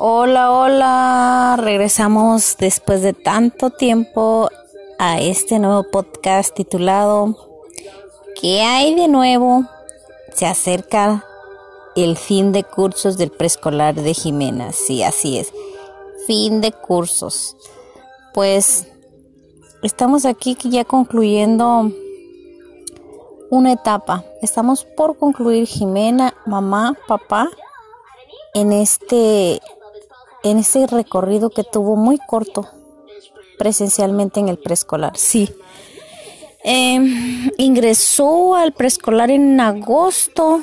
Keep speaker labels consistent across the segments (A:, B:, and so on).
A: Hola, hola, regresamos después de tanto tiempo a este nuevo podcast titulado ¿Qué hay de nuevo? Se acerca el fin de cursos del preescolar de Jimena. Sí, así es. Fin de cursos. Pues estamos aquí ya concluyendo una etapa. Estamos por concluir Jimena, mamá, papá en este en ese recorrido que tuvo muy corto presencialmente en el preescolar. Sí. Em, ingresó al preescolar en agosto,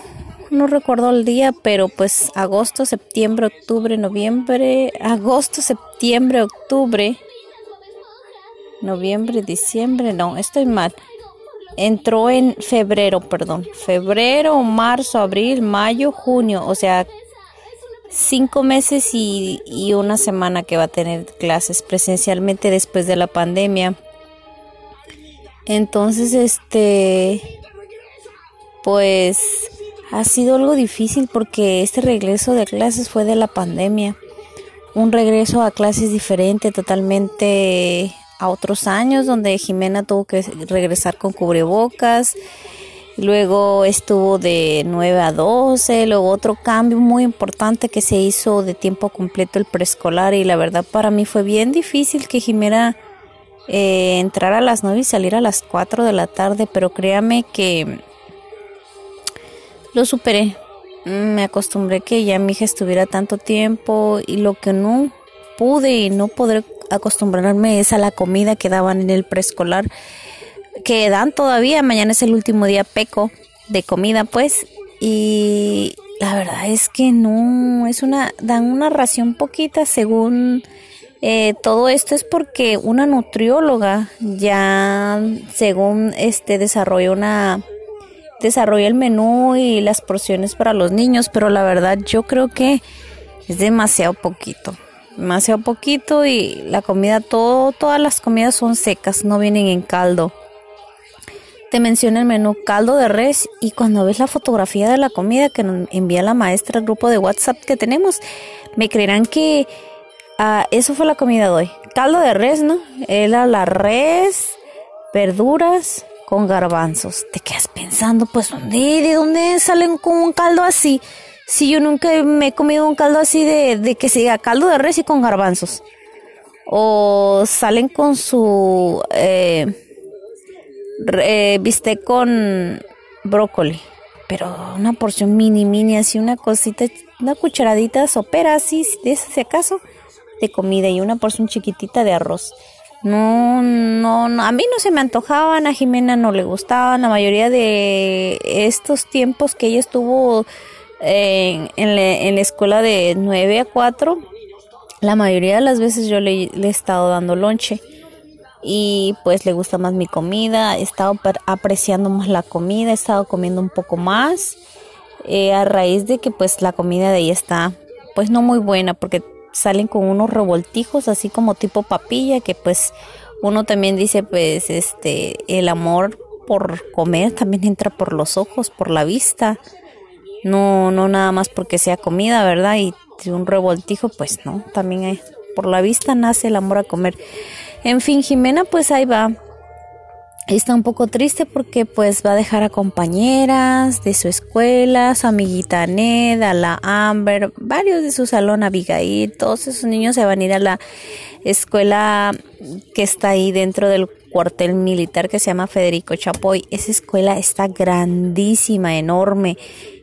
A: no recuerdo el día, pero pues agosto, septiembre, octubre, noviembre, agosto, septiembre, octubre, noviembre, diciembre, no, estoy mal. Entró en febrero, perdón, febrero, marzo, abril, mayo, junio, o sea, cinco meses y, una semana que va a tener clases presencialmente después de la pandemia. Entonces, este, pues ha sido algo difícil porque este regreso de clases fue de la pandemia. Un regreso a clases diferente totalmente a otros años donde Jimena tuvo que regresar con cubrebocas Luego estuvo de 9 a 12, luego otro cambio muy importante que se hizo de tiempo completo el preescolar y la verdad para mí fue bien difícil que Jimena eh, entrara a las 9 y saliera a las 4 de la tarde, pero créame que lo superé. Me acostumbré que ya mi hija estuviera tanto tiempo y lo que no pude y no podré acostumbrarme es a la comida que daban en el preescolar que dan todavía. Mañana es el último día peco de comida, pues. Y la verdad es que no, es una, dan una ración poquita según eh, todo esto es porque una nutrióloga ya según este desarrolló una desarrolla el menú y las porciones para los niños, pero la verdad yo creo que es demasiado poquito, demasiado poquito y la comida todo todas las comidas son secas, no vienen en caldo te menciona el menú caldo de res y cuando ves la fotografía de la comida que nos envía la maestra al grupo de WhatsApp que tenemos, me creerán que ah, eso fue la comida de hoy. Caldo de res, ¿no? Era la res, verduras con garbanzos. Te quedas pensando, pues, ¿dónde, ¿de dónde salen con un caldo así? Si yo nunca me he comido un caldo así de, de que se diga caldo de res y con garbanzos. O salen con su... Eh, eh, viste con brócoli, pero una porción mini, mini, así una cosita, una cucharadita sopera, así, de ese si acaso, de comida y una porción chiquitita de arroz. No, no, no, a mí no se me antojaban, a Jimena no le gustaban, la mayoría de estos tiempos que ella estuvo en, en, la, escuela de 9 a 4, la mayoría de las veces yo le, le he estado dando lonche y pues le gusta más mi comida, he estado apreciando más la comida, he estado comiendo un poco más eh, a raíz de que pues la comida de ella está pues no muy buena porque salen con unos revoltijos así como tipo papilla que pues uno también dice pues este el amor por comer también entra por los ojos, por la vista, no no nada más porque sea comida, ¿verdad? Y un revoltijo pues no, también hay, por la vista nace el amor a comer. En fin, Jimena pues ahí va. Está un poco triste porque pues va a dejar a compañeras de su escuela, su amiguita Ned, a la Amber, varios de su salón, Abigail, todos esos niños se van a ir a la escuela que está ahí dentro del cuartel militar que se llama Federico Chapoy. Esa escuela está grandísima, enorme.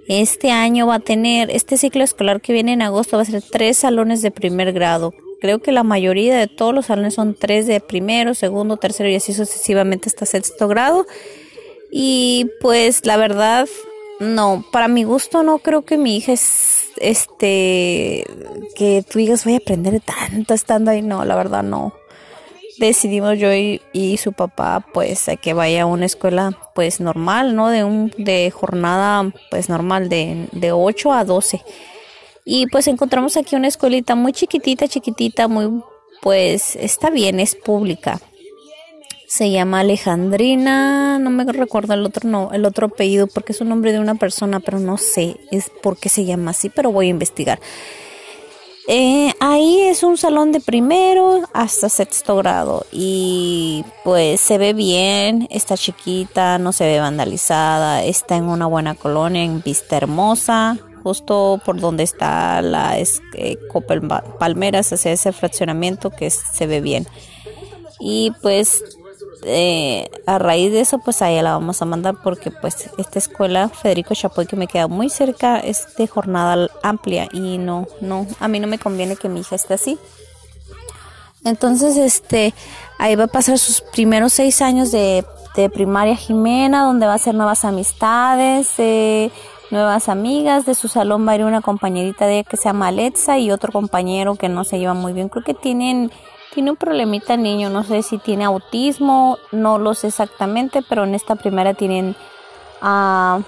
A: Este año va a tener, este ciclo escolar que viene en agosto va a ser tres salones de primer grado, Creo que la mayoría de todos los salones son tres de primero, segundo, tercero y así sucesivamente hasta sexto grado. Y pues la verdad, no, para mi gusto no creo que mi hija es, este, que tú digas voy a aprender tanto estando ahí. No, la verdad no. Decidimos yo y, su papá pues que vaya a una escuela pues normal, ¿no? De un, de jornada pues normal de, de 8 a 12 y pues encontramos aquí una escuelita muy chiquitita, chiquitita, muy, pues está bien, es pública. Se llama Alejandrina, no me recuerdo el otro no, el otro apellido porque es un nombre de una persona, pero no sé es por qué se llama así, pero voy a investigar. Eh, ahí es un salón de primero hasta sexto grado y pues se ve bien, está chiquita, no se ve vandalizada, está en una buena colonia, en Vista Hermosa, justo por donde está la eh, Palmeras, hacia ese fraccionamiento que se ve bien. Y pues eh, a raíz de eso, pues allá la vamos a mandar porque pues esta escuela Federico Chapoy que me queda muy cerca es de jornada amplia y no, no, a mí no me conviene que mi hija esté así. Entonces, este, ahí va a pasar sus primeros seis años de, de primaria Jimena, donde va a hacer nuevas amistades, eh, nuevas amigas. De su salón va a ir una compañerita de ella que se llama Alexa y otro compañero que no se lleva muy bien. Creo que tienen tiene un problemita el niño, no sé si tiene autismo, no lo sé exactamente, pero en esta primera tienen a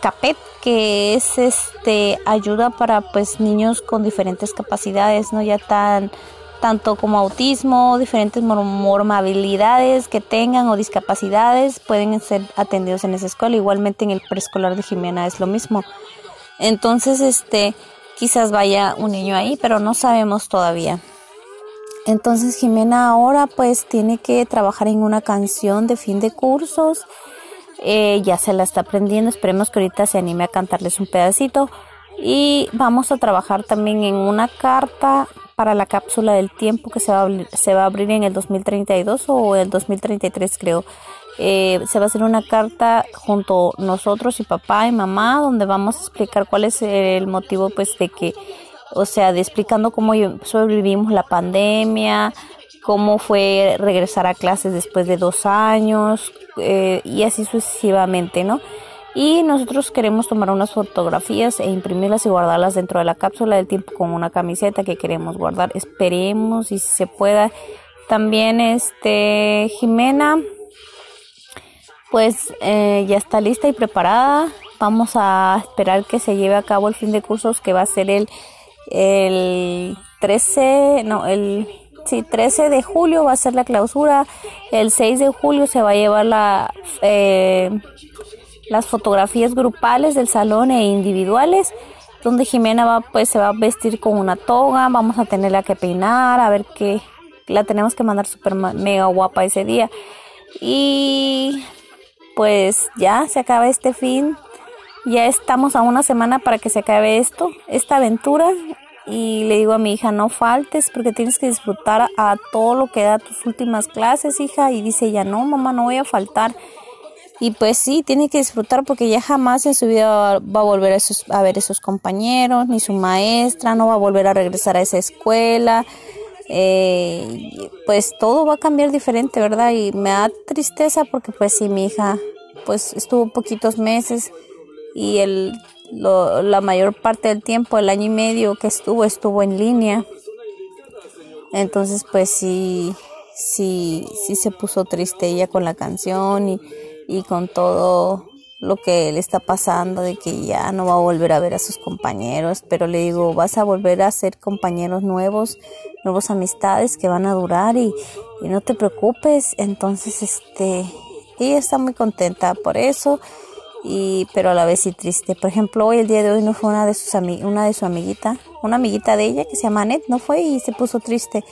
A: CAPET, que es este ayuda para pues niños con diferentes capacidades, no ya tan tanto como autismo, diferentes mormabilidades que tengan o discapacidades pueden ser atendidos en esa escuela. Igualmente en el preescolar de Jimena es lo mismo. Entonces, este, quizás vaya un niño ahí, pero no sabemos todavía. Entonces Jimena ahora pues tiene que trabajar en una canción de fin de cursos. Eh, ya se la está aprendiendo, esperemos que ahorita se anime a cantarles un pedacito. Y vamos a trabajar también en una carta para la cápsula del tiempo que se va a, abrir, se va a abrir en el 2032 o el 2033 creo. Eh, se va a hacer una carta junto nosotros y papá y mamá donde vamos a explicar cuál es el motivo pues de que o sea, de explicando cómo sobrevivimos la pandemia, cómo fue regresar a clases después de dos años eh, y así sucesivamente, ¿no? Y nosotros queremos tomar unas fotografías e imprimirlas y guardarlas dentro de la cápsula del tiempo con una camiseta que queremos guardar. Esperemos y si se pueda. También este Jimena pues eh, ya está lista y preparada. Vamos a esperar que se lleve a cabo el fin de cursos que va a ser el el 13, no, el sí, 13 de julio va a ser la clausura. El 6 de julio se va a llevar la, eh, las fotografías grupales del salón e individuales. Donde Jimena va, pues se va a vestir con una toga. Vamos a tenerla que peinar, a ver qué. La tenemos que mandar super mega guapa ese día. Y pues ya se acaba este fin ya estamos a una semana para que se acabe esto, esta aventura. Y le digo a mi hija, no faltes porque tienes que disfrutar a todo lo que da tus últimas clases, hija. Y dice ella, no, mamá, no voy a faltar. Y pues sí, tiene que disfrutar porque ya jamás en su vida va, a volver a, a ver a esos compañeros, ni su maestra, no va a volver a regresar a esa escuela. Eh, pues todo va a cambiar diferente, ¿verdad? Y me da tristeza porque pues sí, mi hija pues estuvo poquitos meses y el, la mayor parte del tiempo, el año y medio que estuvo, estuvo en línea. Entonces, pues sí, sí, sí se puso triste ella con la canción y, y con todo lo que le está pasando, de que ya no va a volver a ver a sus compañeros, pero le digo, vas a volver a ser compañeros nuevos, nuevos amistades que van a durar y, y no te preocupes. Entonces, este, ella está muy contenta por eso y pero a la vez sí triste. Por ejemplo, hoy el día de hoy no fue una de sus una de su amiguita, una amiguita de ella que se llama Annette, no fue y se puso triste.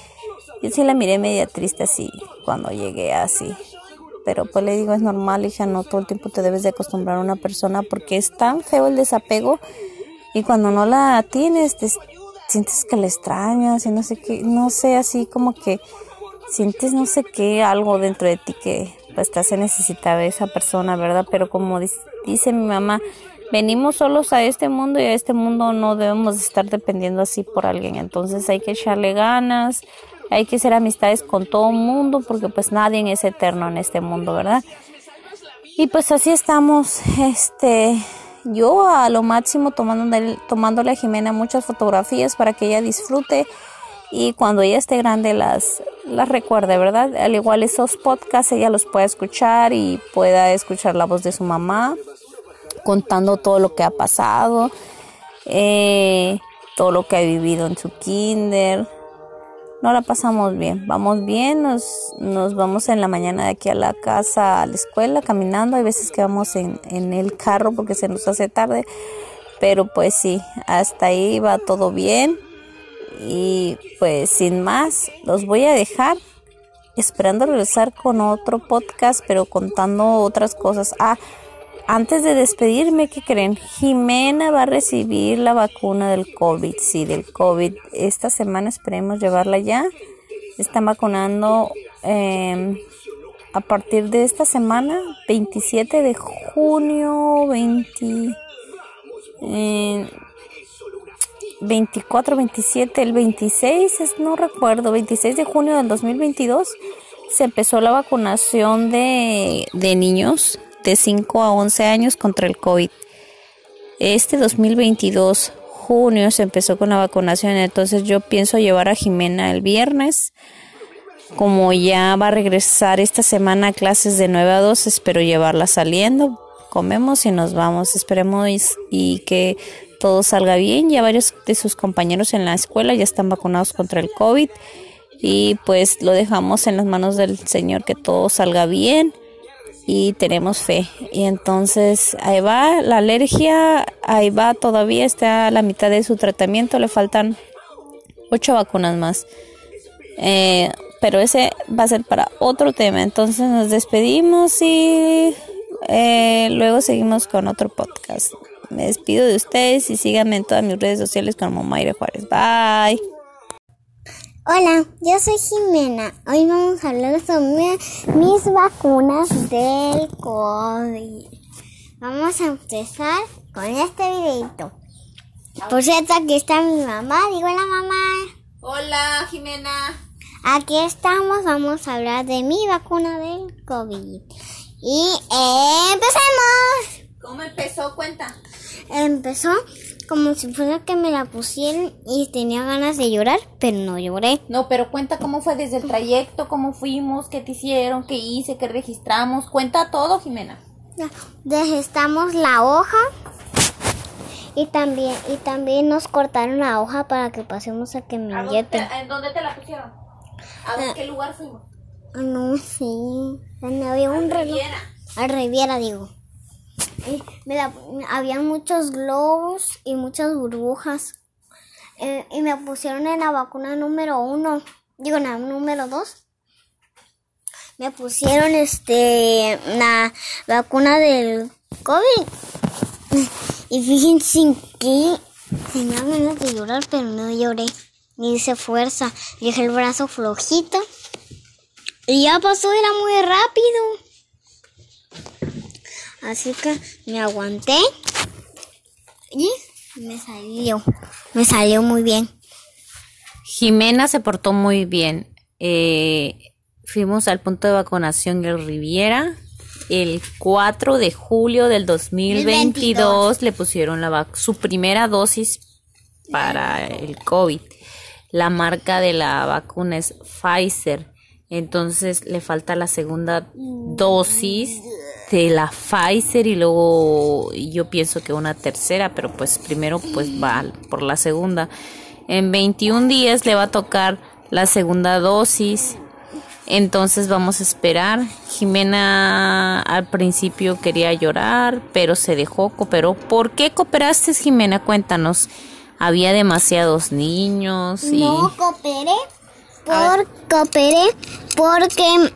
A: Yo sí la miré media triste así cuando llegué así. Pero pues le digo, es normal, hija, no todo el tiempo te debes de acostumbrar a una persona porque es tan feo el desapego y cuando no la tienes te sientes que la extrañas y no sé qué, no sé, así como que sientes no sé qué, algo dentro de ti que pues te hace necesitar esa persona, ¿verdad? Pero como dice mi mamá, venimos solos a este mundo y a este mundo no debemos estar dependiendo así por alguien. Entonces hay que echarle ganas, hay que hacer amistades con todo el mundo porque pues nadie es eterno en este mundo, ¿verdad? Y pues así estamos, este, yo a lo máximo tomando, tomándole a Jimena muchas fotografías para que ella disfrute y cuando ella esté grande las, las recuerde, ¿verdad? Al igual esos podcasts ella los puede escuchar y pueda escuchar la voz de su mamá contando todo lo que ha pasado, eh, todo lo que ha vivido en su kinder. No la pasamos bien, vamos bien, nos, nos vamos en la mañana de aquí a la casa, a la escuela, caminando. Hay veces que vamos en, en el carro porque se nos hace tarde, pero pues sí, hasta ahí va todo bien Y pues sin más, los voy a dejar esperando regresar con otro podcast, pero contando otras cosas. Ah, antes de despedirme, ¿qué creen? Jimena va a recibir la vacuna del COVID, sí, del COVID. Esta semana esperemos llevarla ya. Están vacunando eh, a partir de esta semana, 27 de junio, 20, 24, 27, el 26, es, no recuerdo, 26 de junio del 2022 se empezó la vacunación de niños de 5 a 11 años contra el COVID. Este 2022, junio, se empezó con la vacunación, entonces yo pienso llevar a Jimena el viernes como ya va a regresar esta semana a clases de 9 a 2, espero llevarla saliendo. Comemos y nos vamos. Esperemos y, que todo salga bien. Ya varios de sus compañeros en la escuela ya están vacunados contra el COVID. Y pues lo dejamos en las manos del Señor que todo salga bien y tenemos fe. Y entonces ahí va la alergia, ahí va todavía, está a la mitad de su tratamiento, le faltan ocho vacunas más. Eh, pero ese va a ser para otro tema. Entonces nos despedimos y eh, luego seguimos con otro podcast. Me despido de ustedes y síganme en todas mis redes sociales como Mayra Juárez. Bye.
B: Hola, yo soy Jimena. Hoy vamos a hablar sobre mis vacunas del COVID. Vamos a empezar con este videito. Por cierto, aquí está mi mamá. Digo la mamá.
A: Hola, Jimena.
B: Aquí estamos, vamos a hablar de mi vacuna del COVID. Y empecemos.
A: ¿Cómo empezó? Cuenta.
B: Empezó como si fuera que me la pusieron y tenía ganas de llorar, pero no lloré.
A: No, pero cuenta cómo fue desde el trayecto, cómo fuimos, qué te hicieron, qué hice, qué registramos. Cuenta todo, Jimena.
B: Registramos la hoja y también y también nos cortaron la hoja para que pasemos a que me inyecten.
A: ¿En dónde te la pusieron? ¿A qué lugar fuimos?
B: No sé. Había un reloj. Al Riviera, digo. Habían muchos globos y muchas burbujas. Eh, y me pusieron en la vacuna número uno. Digo, en la número dos. Me pusieron este la vacuna del COVID. Y fíjense que tenía ganas de llorar, pero no lloré ni hice fuerza. Dejé el brazo flojito. Y ya pasó, era muy rápido. Así que me aguanté. Y me salió. Me salió muy bien.
A: Jimena se portó muy bien. Eh, fuimos al punto de vacunación en Riviera. El 4 de julio del 2022 le pusieron la su primera dosis para el COVID la marca de la vacuna es Pfizer. Entonces le falta la segunda dosis de la Pfizer y luego yo pienso que una tercera, pero pues primero pues va por la segunda. En 21 días le va a tocar la segunda dosis. Entonces vamos a esperar. Jimena al principio quería llorar, pero se dejó, cooperó. ¿Por qué cooperaste, Jimena? Cuéntanos había demasiados niños y...
B: No cooperé, por, cooperé porque,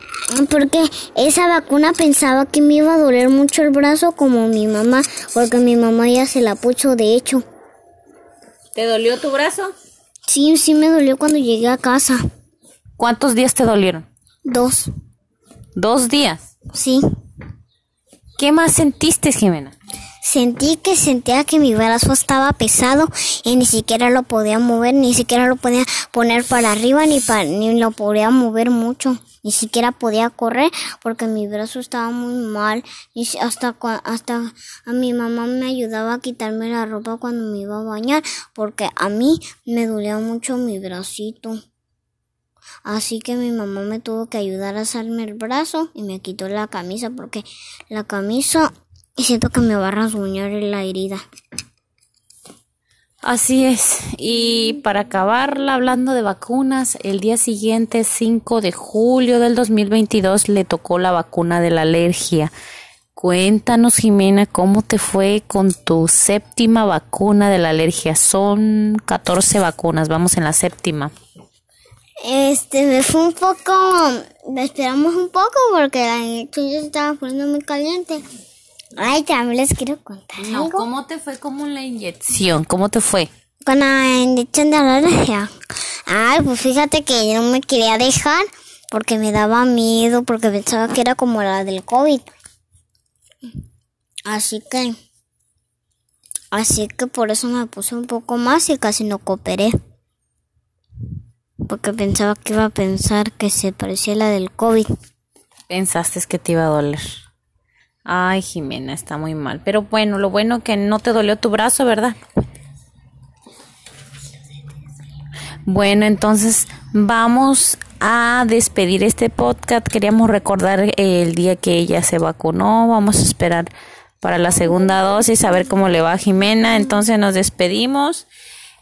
B: porque esa vacuna pensaba que me iba a doler mucho el brazo como mi mamá, porque mi mamá ya se la puso de hecho.
A: ¿Te dolió tu brazo?
B: Sí, sí me dolió cuando llegué a casa.
A: ¿Cuántos días te dolieron?
B: Dos.
A: ¿Dos días?
B: Sí.
A: ¿Qué más sentiste, Jimena?
B: Sentí que sentía que mi brazo estaba pesado y ni siquiera lo podía mover, ni siquiera lo podía poner para arriba, ni, ni lo podía mover mucho. Ni siquiera podía correr porque mi brazo estaba muy mal. Y hasta, hasta a mi mamá me ayudaba a quitarme la ropa cuando me iba a bañar porque a mí me dolía mucho mi bracito. Así que mi mamá me tuvo que ayudar a hacerme el brazo y me quitó la camisa porque la camisa y siento que me va a rasguñar la herida.
A: Así es. Y para acabarla hablando de vacunas, el día siguiente, 5 de julio del 2022, le tocó la vacuna de la alergia. Cuéntanos, Jimena, cómo te fue con tu séptima vacuna de la alergia. Son 14 vacunas, vamos en la séptima.
B: Este, me fue un poco, me esperamos un poco porque la se estaba poniendo muy caliente. Ay, también les quiero contar
A: No,
B: algo.
A: ¿cómo te fue con la inyección? ¿Cómo te fue?
B: Con la inyección de la alergia. Ay, pues fíjate que yo no me quería dejar porque me daba miedo, porque pensaba que era como la del COVID. Así que, así que por eso me puse un poco más y casi no cooperé. Porque pensaba que iba a pensar que se parecía a la del COVID.
A: Pensaste que te iba a doler. Ay, Jimena, está muy mal. Pero bueno, lo bueno que no te dolió tu brazo, ¿verdad? Bueno, entonces vamos a despedir este podcast. Queríamos recordar el día que ella se vacunó. Vamos a esperar para la segunda dosis, a ver cómo le va a Jimena. Entonces nos despedimos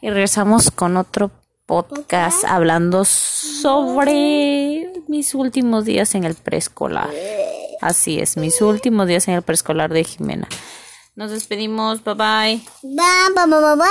A: y regresamos con otro podcast hablando sobre mis últimos días en el preescolar. Así es, mis últimos días en el preescolar de Jimena. Nos despedimos, bye bye.
B: Ba, ba, ba, ba.